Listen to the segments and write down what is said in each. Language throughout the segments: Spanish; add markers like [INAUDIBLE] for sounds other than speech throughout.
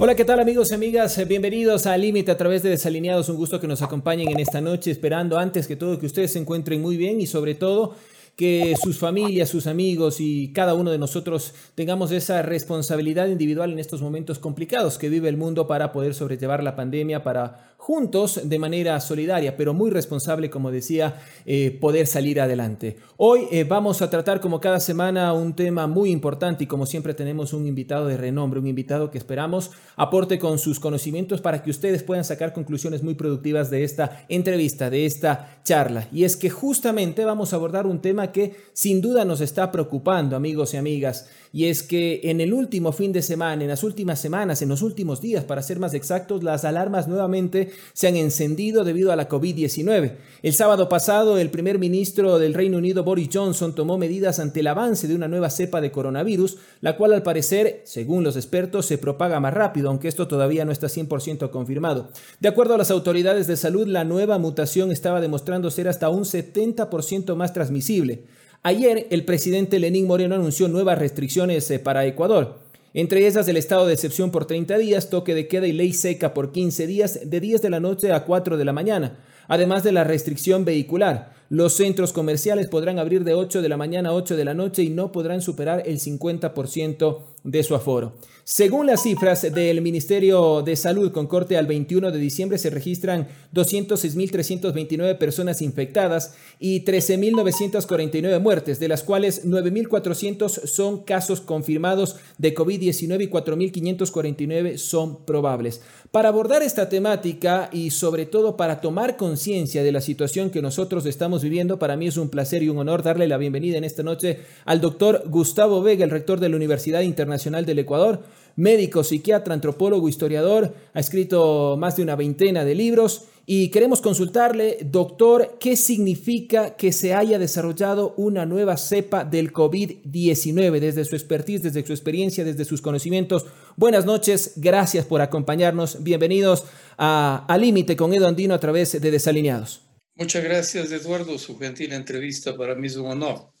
Hola, ¿qué tal amigos y amigas? Bienvenidos a Límite a través de Desalineados. Un gusto que nos acompañen en esta noche, esperando antes que todo que ustedes se encuentren muy bien y sobre todo que sus familias, sus amigos y cada uno de nosotros tengamos esa responsabilidad individual en estos momentos complicados que vive el mundo para poder sobrellevar la pandemia, para juntos de manera solidaria, pero muy responsable, como decía, eh, poder salir adelante. Hoy eh, vamos a tratar como cada semana un tema muy importante y como siempre tenemos un invitado de renombre, un invitado que esperamos aporte con sus conocimientos para que ustedes puedan sacar conclusiones muy productivas de esta entrevista, de esta charla. Y es que justamente vamos a abordar un tema que sin duda nos está preocupando, amigos y amigas y es que en el último fin de semana, en las últimas semanas, en los últimos días, para ser más exactos, las alarmas nuevamente se han encendido debido a la COVID-19. El sábado pasado, el primer ministro del Reino Unido, Boris Johnson, tomó medidas ante el avance de una nueva cepa de coronavirus, la cual al parecer, según los expertos, se propaga más rápido, aunque esto todavía no está 100% confirmado. De acuerdo a las autoridades de salud, la nueva mutación estaba demostrando ser hasta un 70% más transmisible. Ayer el presidente Lenín Moreno anunció nuevas restricciones eh, para Ecuador. Entre esas el estado de excepción por 30 días, toque de queda y ley seca por 15 días, de 10 de la noche a 4 de la mañana, además de la restricción vehicular. Los centros comerciales podrán abrir de 8 de la mañana a 8 de la noche y no podrán superar el 50% de su aforo. Según las cifras del Ministerio de Salud con corte al 21 de diciembre se registran 206.329 personas infectadas y 13.949 muertes, de las cuales 9.400 son casos confirmados de COVID-19 y 4.549 son probables. Para abordar esta temática y sobre todo para tomar conciencia de la situación que nosotros estamos viviendo. Para mí es un placer y un honor darle la bienvenida en esta noche al doctor Gustavo Vega, el rector de la Universidad Internacional del Ecuador, médico, psiquiatra, antropólogo, historiador, ha escrito más de una veintena de libros y queremos consultarle, doctor, qué significa que se haya desarrollado una nueva cepa del COVID-19 desde su expertise, desde su experiencia, desde sus conocimientos. Buenas noches, gracias por acompañarnos. Bienvenidos a, Límite con Edo Andino a través de Desalineados. Muchas gracias, Eduardo. Su gentil entrevista para mí es un honor.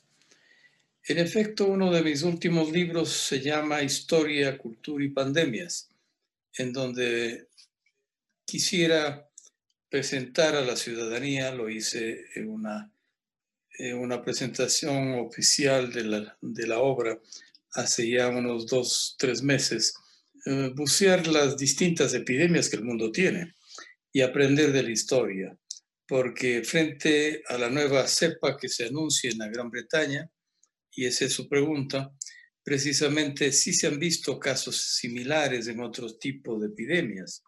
En efecto, uno de mis últimos libros se llama Historia, Cultura y Pandemias, en donde quisiera presentar a la ciudadanía, lo hice en una, una presentación oficial de la, de la, obra hace ya unos dos, tres meses, eh, bucear las distintas epidemias que el mundo tiene y aprender de la historia porque frente a la nueva cepa que se anuncia en la Gran Bretaña, y esa es su pregunta, precisamente sí se han visto casos similares en otros tipos de epidemias.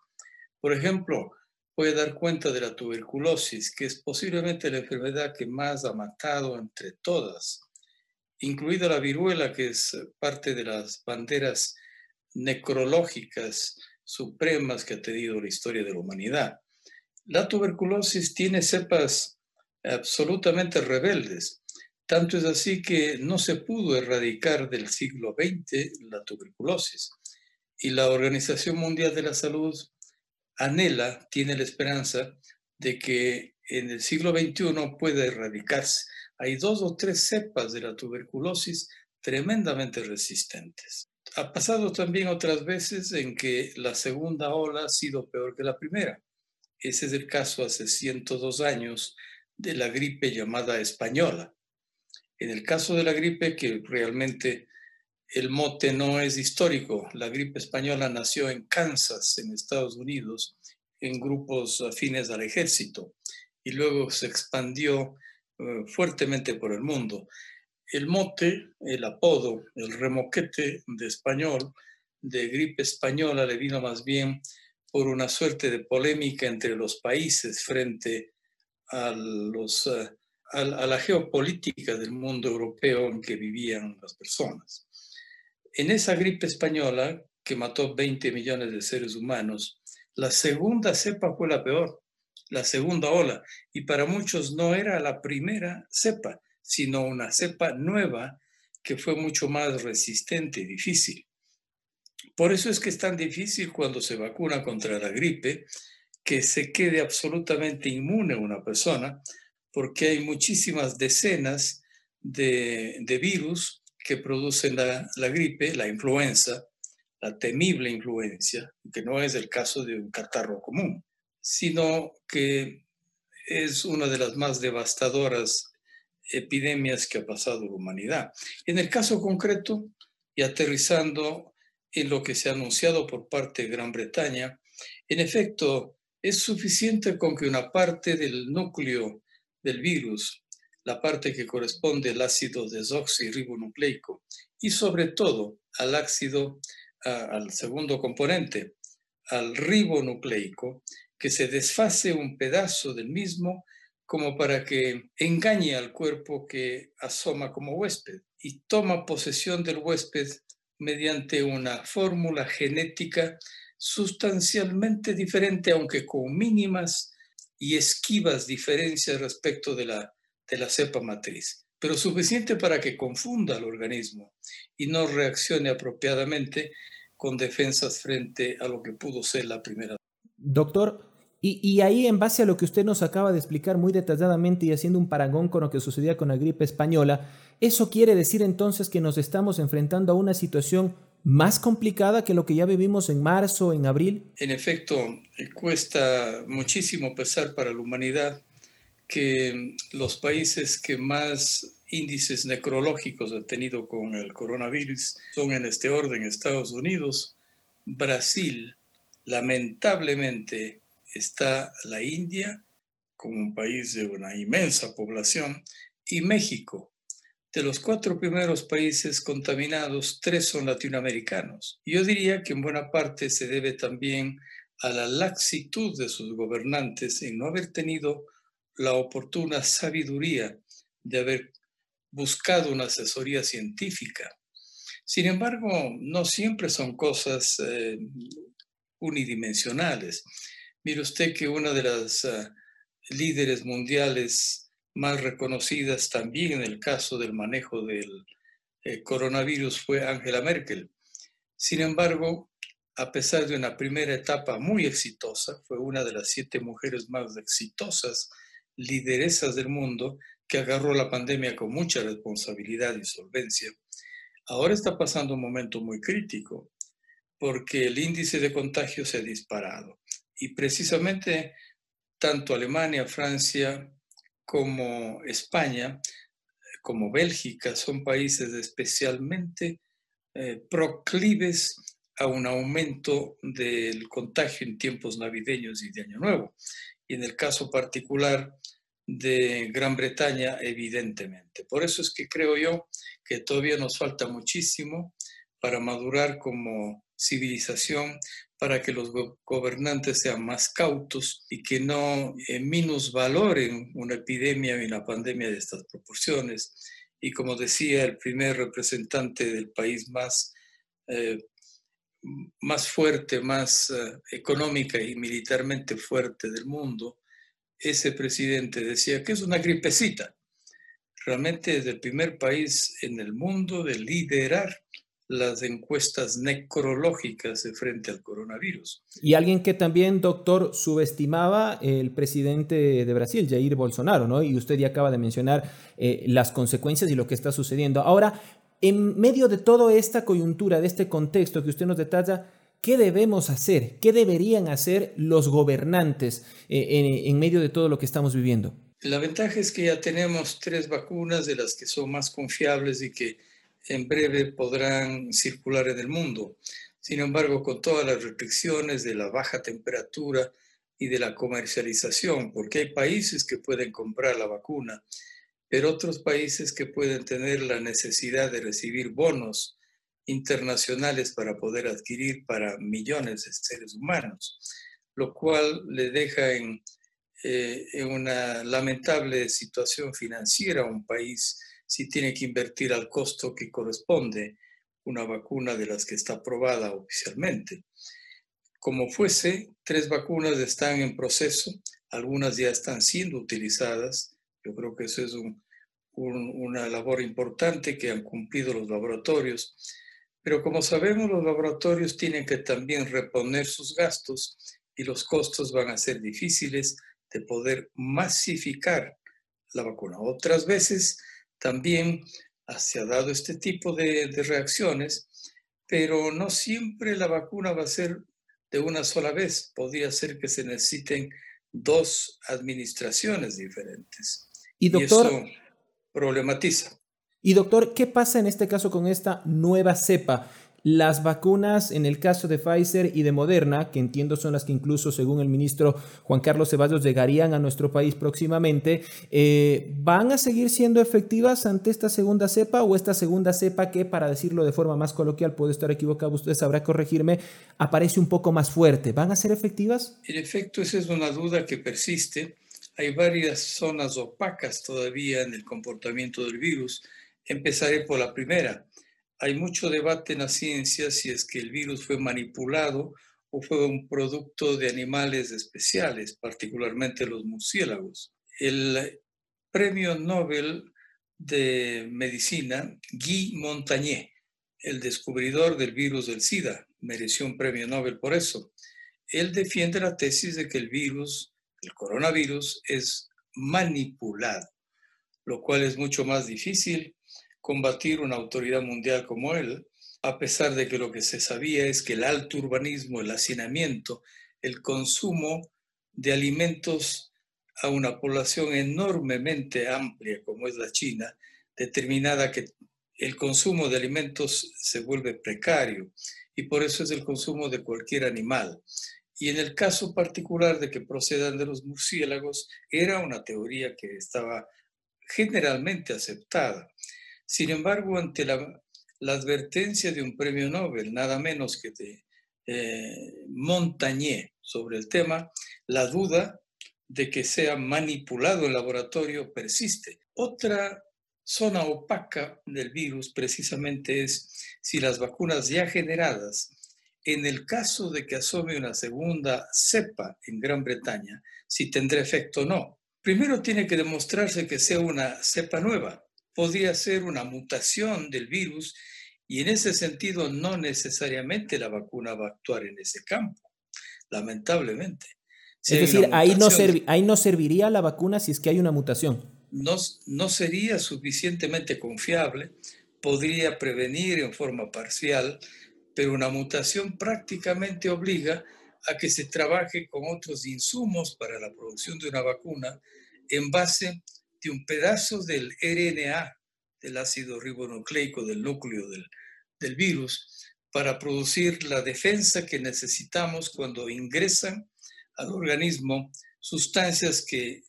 Por ejemplo, puede dar cuenta de la tuberculosis, que es posiblemente la enfermedad que más ha matado entre todas, incluida la viruela, que es parte de las banderas necrológicas supremas que ha tenido la historia de la humanidad. La tuberculosis tiene cepas absolutamente rebeldes. Tanto es así que no se pudo erradicar del siglo XX la tuberculosis. Y la Organización Mundial de la Salud anhela, tiene la esperanza de que en el siglo XXI pueda erradicarse. Hay dos o tres cepas de la tuberculosis tremendamente resistentes. Ha pasado también otras veces en que la segunda ola ha sido peor que la primera. Ese es el caso hace 102 años de la gripe llamada española. En el caso de la gripe, que realmente el mote no es histórico, la gripe española nació en Kansas, en Estados Unidos, en grupos afines al ejército, y luego se expandió eh, fuertemente por el mundo. El mote, el apodo, el remoquete de español, de gripe española, le vino más bien por una suerte de polémica entre los países frente a, los, eh, a, la geopolítica del mundo europeo en que vivían las personas. En esa gripe española, que mató 20 millones de seres humanos, la segunda cepa fue la peor, la segunda ola, y para muchos no era la primera cepa, sino una cepa nueva que fue mucho más resistente y difícil. Por eso es que es tan difícil cuando se vacuna contra la gripe que se quede absolutamente inmune una persona, porque hay muchísimas decenas de, virus que producen la, gripe, la influenza, la temible influencia, que no es el caso de un catarro común, sino que es una de las más devastadoras epidemias que ha pasado la humanidad. En el caso concreto, y aterrizando en lo que se ha anunciado por parte de Gran Bretaña, en efecto, es suficiente con que una parte del núcleo del virus, la parte que corresponde al ácido desoxirribonucleico y sobre todo al ácido, al segundo componente, al ribonucleico, que se desfase un pedazo del mismo como para que engañe al cuerpo que asoma como huésped y toma posesión del huésped mediante una fórmula genética sustancialmente diferente, aunque con mínimas y esquivas diferencias respecto de la, de la cepa matriz, pero suficiente para que confunda al organismo y no reaccione apropiadamente con defensas frente a lo que pudo ser la primera. Doctor, y, ahí, en base a lo que usted nos acaba de explicar muy detalladamente y haciendo un parangón con lo que sucedía con la gripe española, ¿eso quiere decir entonces que nos estamos enfrentando a una situación más complicada que lo que ya vivimos en marzo, en abril? En efecto, cuesta muchísimo pesar para la humanidad que los países que más índices necrológicos han tenido con el coronavirus son en este orden Estados Unidos, Brasil, lamentablemente está la India como un país de una inmensa población y México. De los cuatro primeros países contaminados, tres son latinoamericanos. Yo diría que en buena parte se debe también a la laxitud de sus gobernantes en no haber tenido la oportuna sabiduría de haber buscado una asesoría científica. Sin embargo, no siempre son cosas eh, unidimensionales. Mire usted que una de las ah, líderes mundiales más reconocidas también en el caso del manejo del eh, coronavirus fue Angela Merkel. Sin embargo, a pesar de una primera etapa muy exitosa, fue una de las siete mujeres más exitosas lideresas del mundo que agarró la pandemia con mucha responsabilidad y solvencia. Ahora está pasando un momento muy crítico porque el índice de contagio se ha disparado. Y precisamente tanto Alemania, Francia como España, como Bélgica, son países especialmente eh, proclives a un aumento del contagio en tiempos navideños y de Año Nuevo. Y en el caso particular de Gran Bretaña, evidentemente. Por eso es que creo yo que todavía nos falta muchísimo para madurar como civilización, para que los gobernantes sean más cautos y que no eh, minusvaloren una epidemia y una pandemia de estas proporciones. Y como decía el primer representante del país más, eh, más fuerte, más eh, económica y militarmente fuerte del mundo, ese presidente decía que es una gripecita. Realmente es el primer país en el mundo de liderar las encuestas necrológicas de frente al coronavirus. Y alguien que también, doctor, subestimaba el presidente de Brasil, Jair Bolsonaro, ¿no? Y usted ya acaba de mencionar eh, las consecuencias y lo que está sucediendo. Ahora, en medio de toda esta coyuntura, de este contexto que usted nos detalla, ¿qué debemos hacer? ¿Qué deberían hacer los gobernantes eh, en medio de todo lo que estamos viviendo? La ventaja es que ya tenemos tres vacunas de las que son más confiables y que en breve podrán circular en el mundo. Sin embargo, con todas las restricciones de la baja temperatura y de la comercialización, porque hay países que pueden comprar la vacuna, pero otros países que pueden tener la necesidad de recibir bonos internacionales para poder adquirir para millones de seres humanos, lo cual le deja en, eh, en una lamentable situación financiera a un país si tiene que invertir al costo que corresponde una vacuna de las que está aprobada oficialmente. Como fuese, tres vacunas están en proceso, algunas ya están siendo utilizadas. Yo creo que eso es una labor importante que han cumplido los laboratorios. Pero como sabemos, los laboratorios tienen que también reponer sus gastos y los costos van a ser difíciles de poder masificar la vacuna. Otras veces también se ha dado este tipo de, reacciones, pero no siempre la vacuna va a ser de una sola vez. Podría ser que se necesiten dos administraciones diferentes. Y doctor, eso problematiza. Y doctor, ¿qué pasa en este caso con esta nueva cepa? Las vacunas, en el caso de Pfizer y de Moderna, que entiendo son las que incluso, según el ministro Juan Carlos Ceballos, llegarían a nuestro país próximamente, eh, ¿van a seguir siendo efectivas ante esta segunda cepa o esta segunda cepa que, para decirlo de forma más coloquial, puede estar equivocado, usted sabrá corregirme, aparece un poco más fuerte? ¿Van a ser efectivas? En efecto, esa es una duda que persiste. Hay varias zonas opacas todavía en el comportamiento del virus. Empezaré por la primera hay mucho debate en la ciencia si es que el virus fue manipulado o fue un producto de animales especiales, particularmente los murciélagos. El premio Nobel de Medicina, Guy Montagnier, el descubridor del virus del SIDA, mereció un premio Nobel por eso. Él defiende la tesis de que el virus, el coronavirus, es manipulado, lo cual es mucho más difícil combatir una autoridad mundial como él, a pesar de que lo que se sabía es que el alto urbanismo, el hacinamiento, el consumo de alimentos a una población enormemente amplia como es la China, determinada que el consumo de alimentos se vuelve precario y por eso es el consumo de cualquier animal. Y en el caso particular de que procedan de los murciélagos, era una teoría que estaba generalmente aceptada. Sin embargo, ante la, advertencia de un premio Nobel, nada menos que de eh, Montagnier sobre el tema, la duda de que sea manipulado el laboratorio persiste. Otra zona opaca del virus precisamente es si las vacunas ya generadas, en el caso de que asome una segunda cepa en Gran Bretaña, si tendrá efecto o no. Primero tiene que demostrarse que sea una cepa nueva podría ser una mutación del virus y en ese sentido no necesariamente la vacuna va a actuar en ese campo, lamentablemente. es decir, ahí no, ahí no serviría la vacuna si es que hay una mutación. No, no sería suficientemente confiable, podría prevenir en forma parcial, pero una mutación prácticamente obliga a que se trabaje con otros insumos para la producción de una vacuna en base de un pedazo del RNA, del ácido ribonucleico del núcleo del, del virus, para producir la defensa que necesitamos cuando ingresan al organismo sustancias que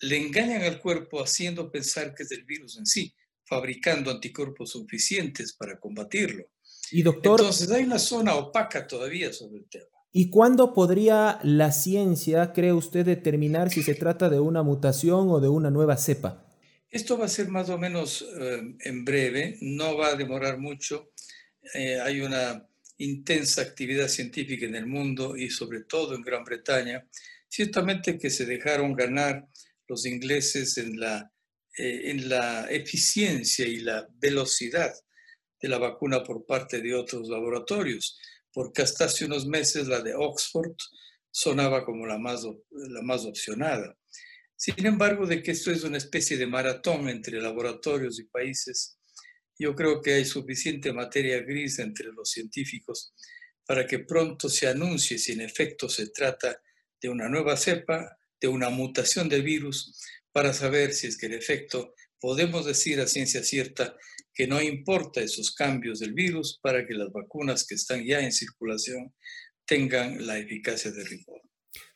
le engañan al cuerpo haciendo pensar que es del virus en sí, fabricando anticuerpos suficientes para combatirlo. Y doctor, Entonces hay una zona opaca todavía sobre el tema. ¿Y cuándo podría la ciencia, cree usted, determinar si se trata de una mutación o de una nueva cepa? Esto va a ser más o menos eh, en breve, no va a demorar mucho. Eh, hay una intensa actividad científica en el mundo y sobre todo en Gran Bretaña. Ciertamente que se dejaron ganar los ingleses en la, eh, en la eficiencia y la velocidad de la vacuna por parte de otros laboratorios porque hasta hace unos meses la de Oxford sonaba como la más, la más opcionada. Sin embargo, de que esto es una especie de maratón entre laboratorios y países, yo creo que hay suficiente materia gris entre los científicos para que pronto se anuncie si en efecto se trata de una nueva cepa, de una mutación del virus, para saber si es que en efecto podemos decir a ciencia cierta que no importa esos cambios del virus para que las vacunas que están ya en circulación tengan la eficacia de rigor.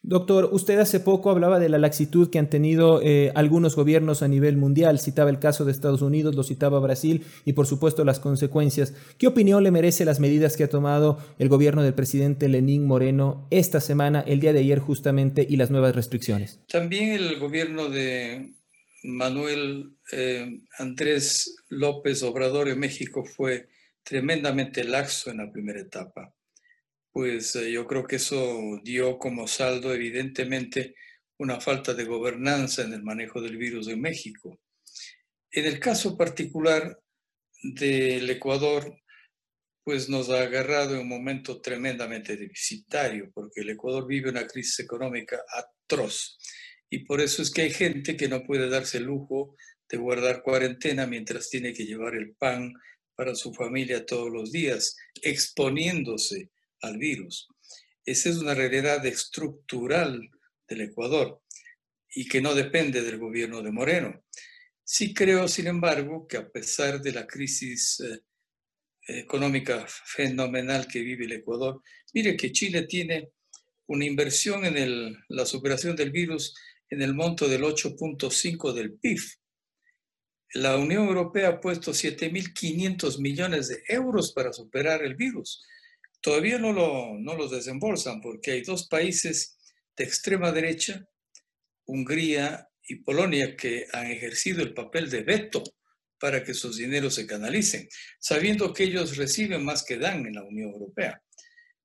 Doctor, usted hace poco hablaba de la laxitud que han tenido eh, algunos gobiernos a nivel mundial, citaba el caso de Estados Unidos, lo citaba Brasil y por supuesto las consecuencias. ¿Qué opinión le merece las medidas que ha tomado el gobierno del presidente Lenín Moreno esta semana, el día de ayer justamente, y las nuevas restricciones? También el gobierno de Manuel eh, Andrés López Obrador en México fue tremendamente laxo en la primera etapa. Pues eh, yo creo que eso dio como saldo evidentemente una falta de gobernanza en el manejo del virus en México. En el caso particular del Ecuador, pues nos ha agarrado en un momento tremendamente deficitario, porque el Ecuador vive una crisis económica atroz y por eso es que hay gente que no puede darse el lujo de guardar cuarentena mientras tiene que llevar el pan para su familia todos los días, exponiéndose al virus. Esa es una realidad estructural del Ecuador y que no depende del gobierno de Moreno. Sí creo, sin embargo, que a pesar de la crisis eh, económica fenomenal que vive el Ecuador, mire que Chile tiene una inversión en la superación del virus en el monto del 8.5 del PIB. La Unión Europea ha puesto 7.500 millones de euros para superar el virus. Todavía no, lo, no los desembolsan porque hay dos países de extrema derecha, Hungría y Polonia, que han ejercido el papel de veto para que sus dineros se canalicen, sabiendo que ellos reciben más que dan en la Unión Europea.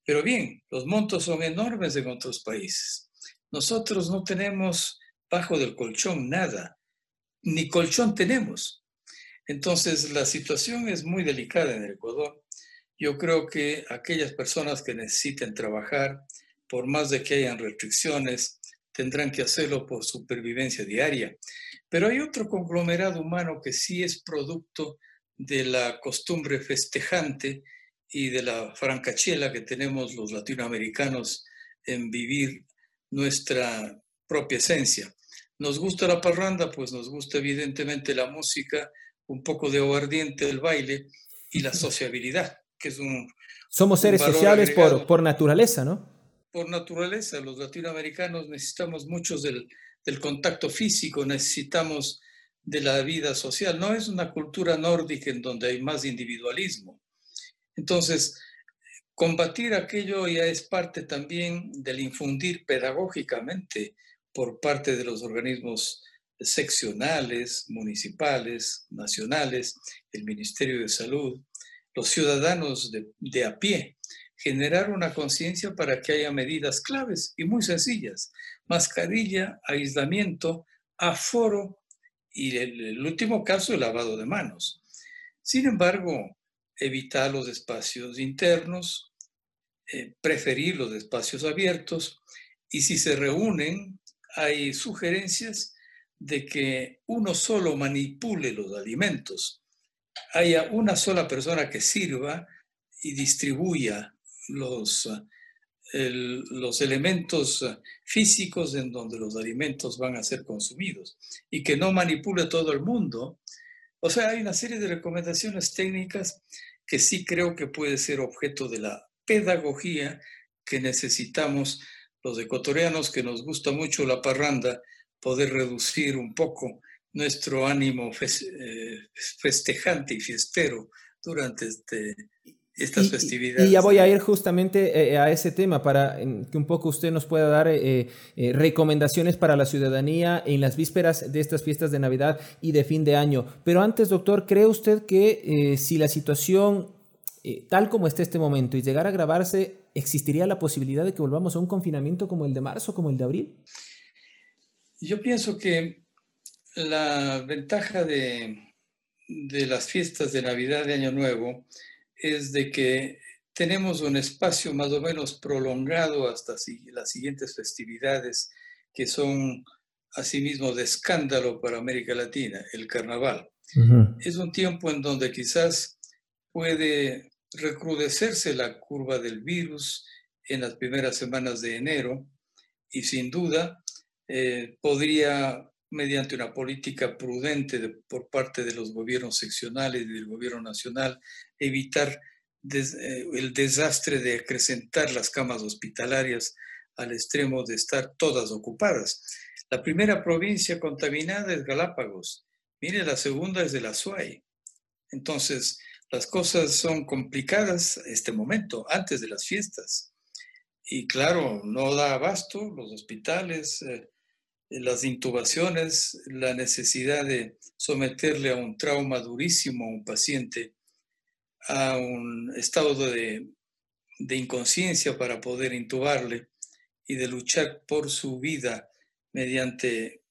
Pero bien, los montos son enormes en otros países. Nosotros no tenemos bajo del colchón nada, ni colchón tenemos. Entonces, la situación es muy delicada en el Ecuador. Yo creo que aquellas personas que necesiten trabajar, por más de que hayan restricciones, tendrán que hacerlo por supervivencia diaria. Pero hay otro conglomerado humano que sí es producto de la costumbre festejante y de la francachela que tenemos los latinoamericanos en vivir nuestra propia esencia. Nos gusta la parranda, pues nos gusta evidentemente la música, un poco de aguardiente, el baile y la sociabilidad, que es un... Somos seres sociales por, por naturaleza, ¿no? Por naturaleza, los latinoamericanos necesitamos muchos del, del contacto físico, necesitamos de la vida social. No es una cultura nórdica en donde hay más individualismo. Entonces, combatir aquello ya es parte también del infundir pedagógicamente por parte de los organismos seccionales, municipales, nacionales, el Ministerio de Salud, los ciudadanos de, a pie, generar una conciencia para que haya medidas claves y muy sencillas. Mascarilla, aislamiento, aforo y el, el último caso, el lavado de manos. Sin embargo, evitar los espacios internos, eh, preferir los espacios abiertos y si se reúnen, hay sugerencias de que uno solo manipule los alimentos, haya una sola persona que sirva y distribuya los, los elementos físicos en donde los alimentos van a ser consumidos y que no manipule todo el mundo. O sea, hay una serie de recomendaciones técnicas que sí creo que puede ser objeto de la pedagogía que necesitamos los ecuatorianos que nos gusta mucho la parranda, poder reducir un poco nuestro ánimo eh, festejante y fiestero durante este, estas festividades. Y ya voy a ir justamente eh, a ese tema para que un poco usted nos pueda dar eh, recomendaciones para la ciudadanía en las vísperas de estas fiestas de Navidad y de fin de año. Pero antes, doctor, ¿cree usted que si la situación tal como está este momento y llegar a agravarse, ¿existiría la posibilidad de que volvamos a un confinamiento como el de marzo, como el de abril? Yo pienso que la ventaja de, de las fiestas de Navidad de Año Nuevo es de que tenemos un espacio más o menos prolongado hasta las siguientes festividades que son asimismo de escándalo para América Latina, el carnaval. Es un tiempo en donde quizás puede recrudecerse la curva del virus en las primeras semanas de enero y sin duda eh, podría, mediante una política prudente por parte de los gobiernos seccionales y del gobierno nacional, evitar eh, el desastre de acrecentar las camas hospitalarias al extremo de estar todas ocupadas. La primera provincia contaminada es Galápagos. Mire, la segunda es de la SUAY. Entonces, las cosas son complicadas este momento, antes de las fiestas. Y claro, no da abasto los hospitales, eh, las intubaciones, la necesidad de someterle a un trauma durísimo a un paciente, a un estado de, de inconsciencia para poder intubarle y de luchar por su vida mediante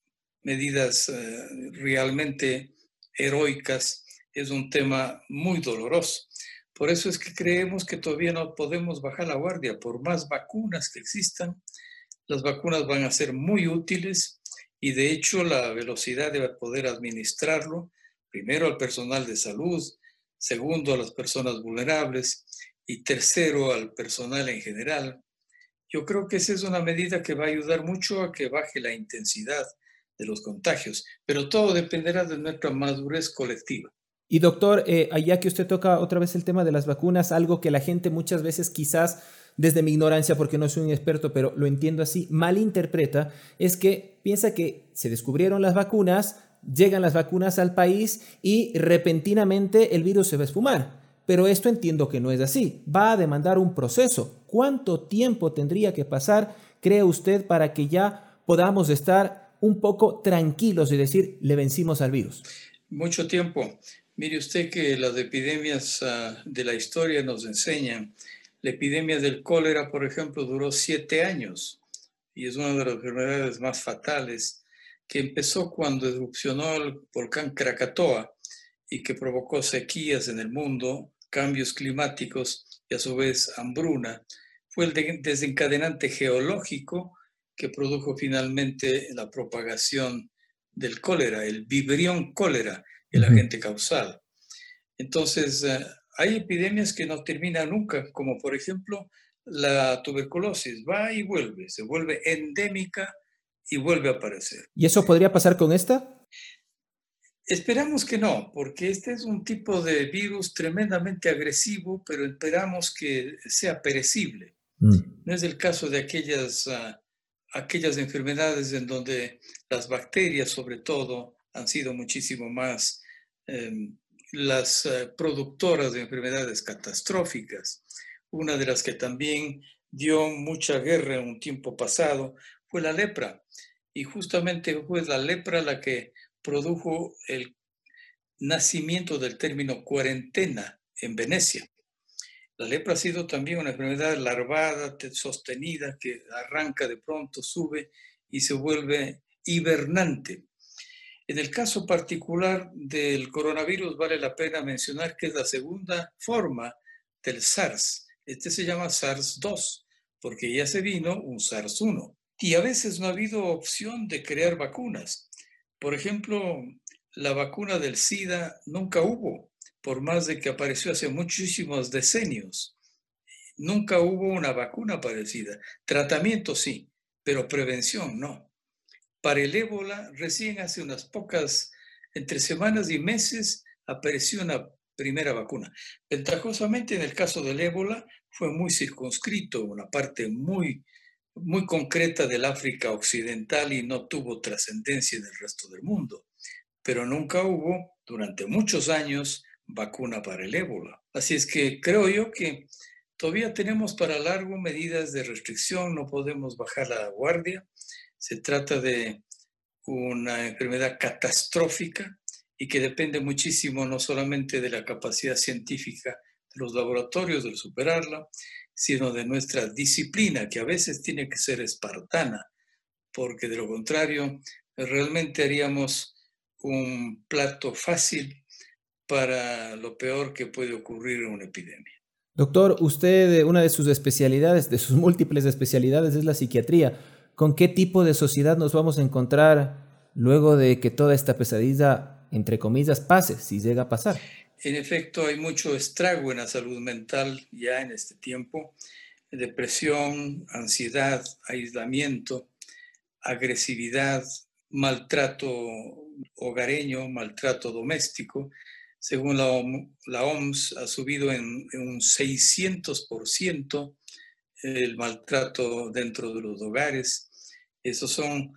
medidas eh, realmente heroicas es un tema muy doloroso. Por eso es que creemos que todavía no podemos bajar la guardia. Por más vacunas que existan, las vacunas van a ser muy útiles y de hecho la velocidad de poder administrarlo, primero al personal de salud, segundo a las personas vulnerables y tercero al personal en general. Yo creo que esa es una medida que va a ayudar mucho a que baje la intensidad de los contagios, pero todo dependerá de nuestra madurez colectiva. Y doctor, eh, allá que usted toca otra vez el tema de las vacunas, algo que la gente muchas veces quizás desde mi ignorancia, porque no soy un experto, pero lo entiendo así, malinterpreta, es que piensa que se descubrieron las vacunas, llegan las vacunas al país y repentinamente el virus se va a esfumar. Pero esto entiendo que no es así. Va a demandar un proceso. ¿Cuánto tiempo tendría que pasar, cree usted, para que ya podamos estar un poco tranquilos y decir, le vencimos al virus? Mucho tiempo. Mire usted que las epidemias ah, de la historia nos enseñan. La epidemia del cólera, por ejemplo, duró siete años y es una de las enfermedades más fatales que empezó cuando erupcionó el volcán Krakatoa y que provocó sequías en el mundo, cambios climáticos y a su vez hambruna. Fue el desencadenante geológico que produjo finalmente la propagación del cólera, el vibrión cólera, el agente causal. Entonces, eh, hay epidemias que no terminan nunca, como por ejemplo la tuberculosis, va y vuelve, se vuelve endémica y vuelve a aparecer. ¿Y eso podría pasar con esta? Esperamos que no, porque este es un tipo de virus tremendamente agresivo, pero esperamos que sea perecible. Mm. No es el caso de aquellas, ah, aquellas enfermedades en donde las bacterias, sobre todo, han sido muchísimo más em, las eh, productoras de enfermedades catastróficas. Una de las que también dio mucha guerra en un tiempo pasado fue la lepra. Y justamente fue la lepra la que produjo el nacimiento del término cuarentena en Venecia. La lepra ha sido también una enfermedad larvada, sostenida, que arranca de pronto, sube y se vuelve hibernante. En el caso particular del coronavirus vale la pena mencionar que es la segunda forma del SARS. Este se llama SARS-2 porque ya se vino un SARS-1. Y a veces no ha habido opción de crear vacunas. Por ejemplo, la vacuna del SIDA nunca hubo, por más de que apareció hace muchísimos decenios. Nunca hubo una vacuna parecida. Tratamiento sí, pero prevención no. Para el ébola, recién hace unas pocas, entre semanas y meses, apareció una primera vacuna. Ventajosamente, en el caso del ébola, fue muy circunscrito, una parte muy, muy concreta del África Occidental y no tuvo trascendencia en el resto del mundo. Pero nunca hubo, durante muchos años, vacuna para el ébola. Así es que creo yo que todavía tenemos para largo medidas de restricción, no podemos bajar la guardia. Se trata de una enfermedad catastrófica y que depende muchísimo no solamente de la capacidad científica de los laboratorios de superarla, sino de nuestra disciplina, que a veces tiene que ser espartana, porque de lo contrario, realmente haríamos un plato fácil para lo peor que puede ocurrir en una epidemia. Doctor, usted, una de sus especialidades, de sus múltiples especialidades, es la psiquiatría. ¿Con qué tipo de sociedad nos vamos a encontrar luego de que toda esta pesadilla, entre comillas, pase, si llega a pasar? En efecto, hay mucho estrago en la salud mental ya en este tiempo. Depresión, ansiedad, aislamiento, agresividad, maltrato hogareño, maltrato doméstico. Según la, OMS, ha subido en, un 600% el maltrato dentro de los hogares. Esos son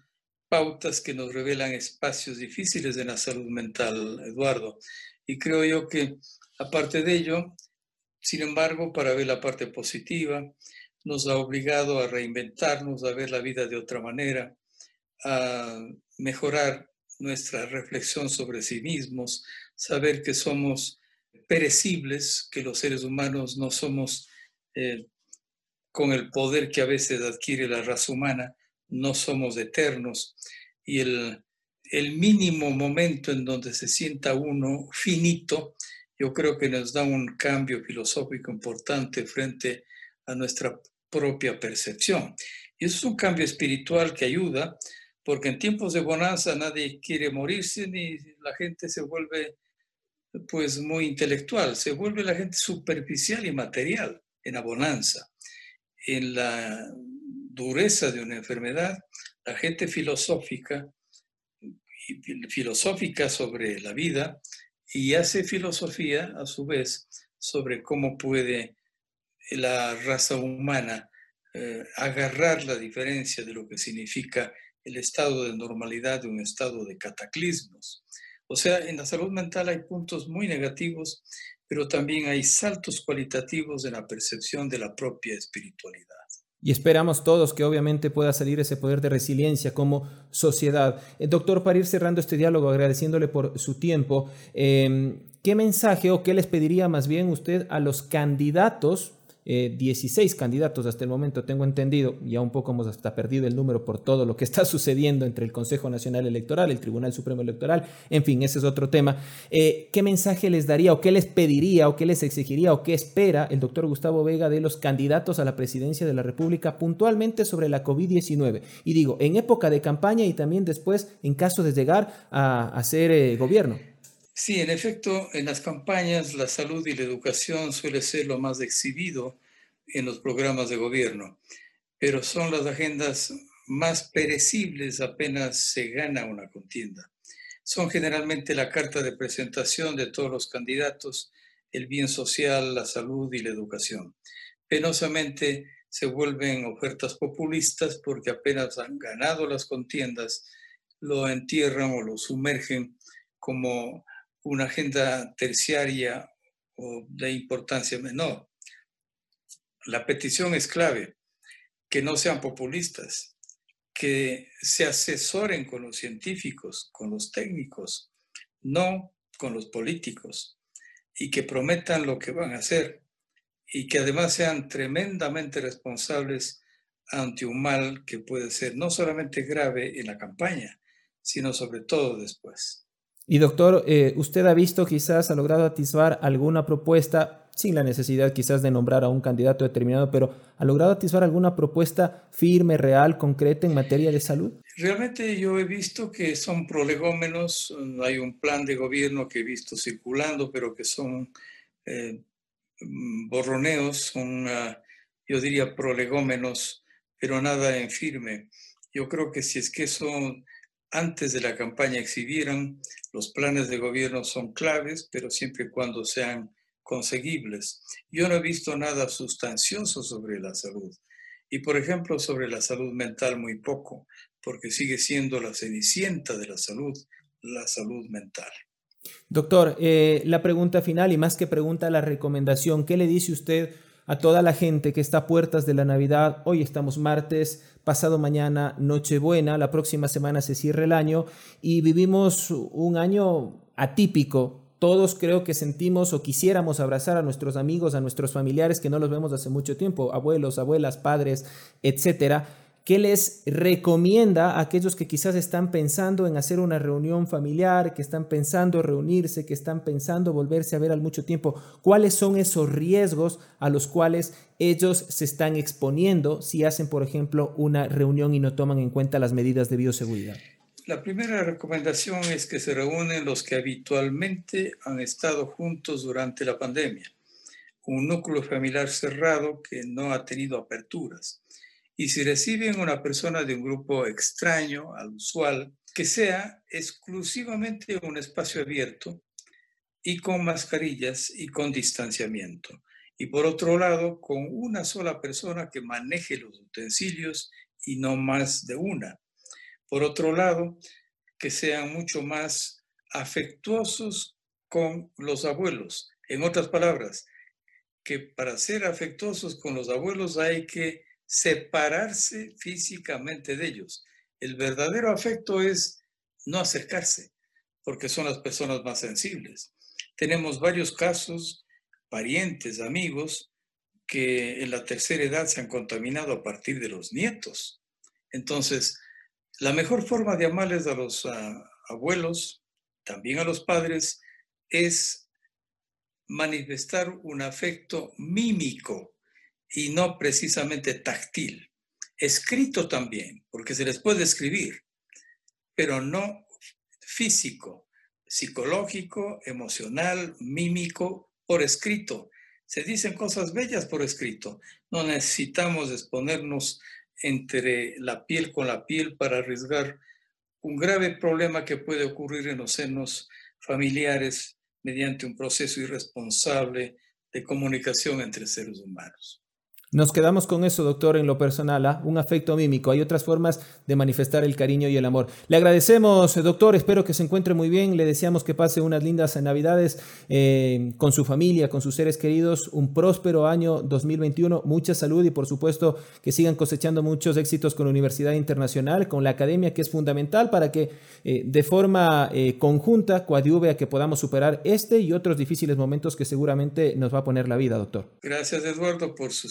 pautas que nos revelan espacios difíciles de la salud mental, Eduardo. Y creo yo que, aparte de ello, sin embargo, para ver la parte positiva, nos ha obligado a reinventarnos, a ver la vida de otra manera, a mejorar nuestra reflexión sobre sí mismos, saber que somos perecibles, que los seres humanos no somos eh, con el poder que a veces adquiere la raza humana, no somos eternos y el el mínimo momento en donde se sienta uno finito, yo creo que nos da un cambio filosófico importante frente a nuestra propia percepción. Y eso es un cambio espiritual que ayuda, porque en tiempos de bonanza nadie quiere morirse ni la gente se vuelve pues muy intelectual, se vuelve la gente superficial y material en la bonanza. En la dureza de una enfermedad, la gente filosófica, filosófica sobre la vida y hace filosofía a su vez sobre cómo puede la raza humana eh, agarrar la diferencia de lo que significa el estado de normalidad de un estado de cataclismos. O sea, en la salud mental hay puntos muy negativos, pero también hay saltos cualitativos en la percepción de la propia espiritualidad. Y esperamos todos que obviamente pueda salir ese poder de resiliencia como sociedad. Eh, doctor, para ir cerrando este diálogo, agradeciéndole por su tiempo, eh, ¿qué mensaje o qué les pediría más bien usted a los candidatos 16 eh, candidatos hasta el momento, tengo entendido, ya un poco hemos hasta perdido el número por todo lo que está [LAUGHS] sucediendo entre el Consejo Nacional Electoral, el Tribunal Supremo Electoral, en fin, ese es otro tema. Eh, ¿Qué mensaje les daría o qué les pediría o qué les exigiría o qué espera el doctor Gustavo Vega de los candidatos a la presidencia de la República puntualmente sobre la COVID-19? Y digo, en época de campaña y también después en caso de llegar a, a ser eh, gobierno. Sí, en efecto, en las campañas la salud y la educación suele ser lo más exhibido en los programas de gobierno, pero son las agendas más perecibles apenas se gana una contienda. Son generalmente la carta de presentación de todos los candidatos, el bien social, la salud y la educación. Penosamente se vuelven ofertas populistas porque apenas han ganado las contiendas, lo entierran o lo sumergen como una agenda terciaria o de importancia menor. La petición es clave, que no sean populistas, que se asesoren con los científicos, con los técnicos, no con los políticos, y que prometan lo que van a hacer, y que además sean tremendamente responsables ante un mal que puede ser no solamente grave en la campaña, sino sobre todo después. Y doctor, eh, ¿usted ha visto quizás, ha logrado atisbar alguna propuesta, sin la necesidad quizás de nombrar a un candidato determinado, pero ha logrado atisbar alguna propuesta firme, real, concreta en materia de salud? Realmente yo he visto que son prolegómenos, hay un plan de gobierno que he visto circulando, pero que son eh, borroneos, son, ah, yo diría, prolegómenos, pero nada en firme. Yo creo que si es que son antes de la campaña exhibieran, los planes de gobierno son claves, pero siempre y cuando sean conseguibles. Yo no he visto nada sustancioso sobre la salud. Y, por ejemplo, sobre la salud mental muy poco, porque sigue siendo la cenicienta de la salud, la salud mental. Doctor, eh, la pregunta final y más que pregunta, la recomendación, ¿qué le dice usted a toda la gente que está a puertas de la Navidad? Hoy estamos martes, pasado mañana Nochebuena, la próxima semana se cierra el año y vivimos un año atípico. Todos creo que sentimos o quisiéramos abrazar a nuestros amigos, a nuestros familiares que no los vemos hace mucho tiempo, abuelos, abuelas, padres, etcétera. ¿Qué les recomienda a aquellos que quizás están pensando en hacer una reunión familiar, que están pensando reunirse, que están pensando volverse a ver al mucho tiempo? ¿Cuáles son esos riesgos a los cuales ellos se están exponiendo si hacen, por ejemplo, una reunión y no toman en cuenta las medidas de bioseguridad? La primera recomendación es que se reúnen los que habitualmente han estado juntos durante la pandemia. Un núcleo familiar cerrado que no ha tenido aperturas y si reciben una persona de un grupo extraño al usual, que sea exclusivamente un espacio abierto y con mascarillas y con distanciamiento. Y por otro lado, con una sola persona que maneje los utensilios y no más de una. Por otro lado, que sean mucho más afectuosos con los abuelos. En otras palabras, que para ser afectuosos con los abuelos hay que separarse físicamente de ellos. El verdadero afecto es no acercarse, porque son las personas más sensibles. Tenemos varios casos, parientes, amigos, que en la tercera edad se han contaminado a partir de los nietos. Entonces, la mejor forma de amarles a los abuelos, también a los padres, es manifestar un afecto mímico, y no precisamente táctil. Escrito también, porque se les puede escribir, pero no físico, psicológico, emocional, mímico, por escrito. Se dicen cosas bellas por escrito. No necesitamos exponernos entre la piel con la piel para arriesgar un grave problema que puede ocurrir en los senos familiares mediante un proceso irresponsable de comunicación entre seres humanos. Nos quedamos con eso, doctor, en lo personal, ¿ah? un afecto mímico. Hay otras formas de manifestar el cariño y el amor. Le agradecemos, doctor, espero que se encuentre muy bien. Le deseamos que pase unas lindas navidades eh, con su familia, con sus seres queridos, un próspero año 2021, mucha salud y por supuesto que sigan cosechando muchos éxitos con la Universidad Internacional, con la academia, que es fundamental para que eh, de forma eh, conjunta coadyuve a que podamos superar este y otros difíciles momentos que seguramente nos va a poner la vida, doctor. Gracias, Eduardo, por su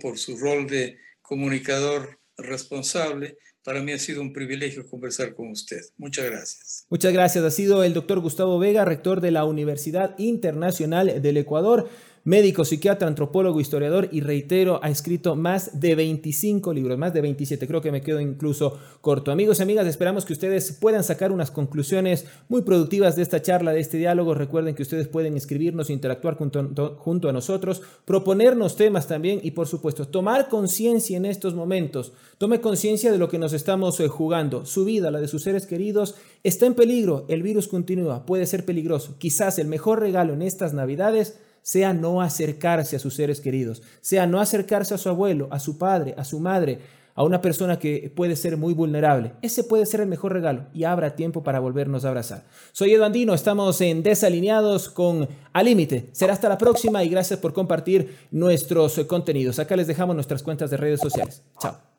por su rol de comunicador responsable. Para mí ha sido un privilegio conversar con usted. Muchas gracias. Muchas gracias. Ha sido el doctor Gustavo Vega, rector de la Universidad Internacional del Ecuador médico, psiquiatra, antropólogo, historiador y reitero, ha escrito más de 25 libros, más de 27, creo que me quedo incluso corto. Amigos y amigas, esperamos que ustedes puedan sacar unas conclusiones muy productivas de esta charla, de este diálogo. Recuerden que ustedes pueden escribirnos, interactuar junto, junto a nosotros, proponernos temas también y por supuesto tomar conciencia en estos momentos. Tome conciencia de lo que nos estamos eh, jugando. Su vida, la de sus seres queridos, está en peligro. El virus continúa, puede ser peligroso. Quizás el mejor regalo en estas navidades sea no acercarse a sus seres queridos, sea no acercarse a su abuelo, a su padre, a su madre, a una persona que puede ser muy vulnerable. Ese puede ser el mejor regalo y habrá tiempo para volvernos a abrazar. Soy Edu Andino, estamos en Desalineados con Al Límite. Será hasta la próxima y gracias por compartir nuestros contenidos. Acá les dejamos nuestras cuentas de redes sociales. Chao.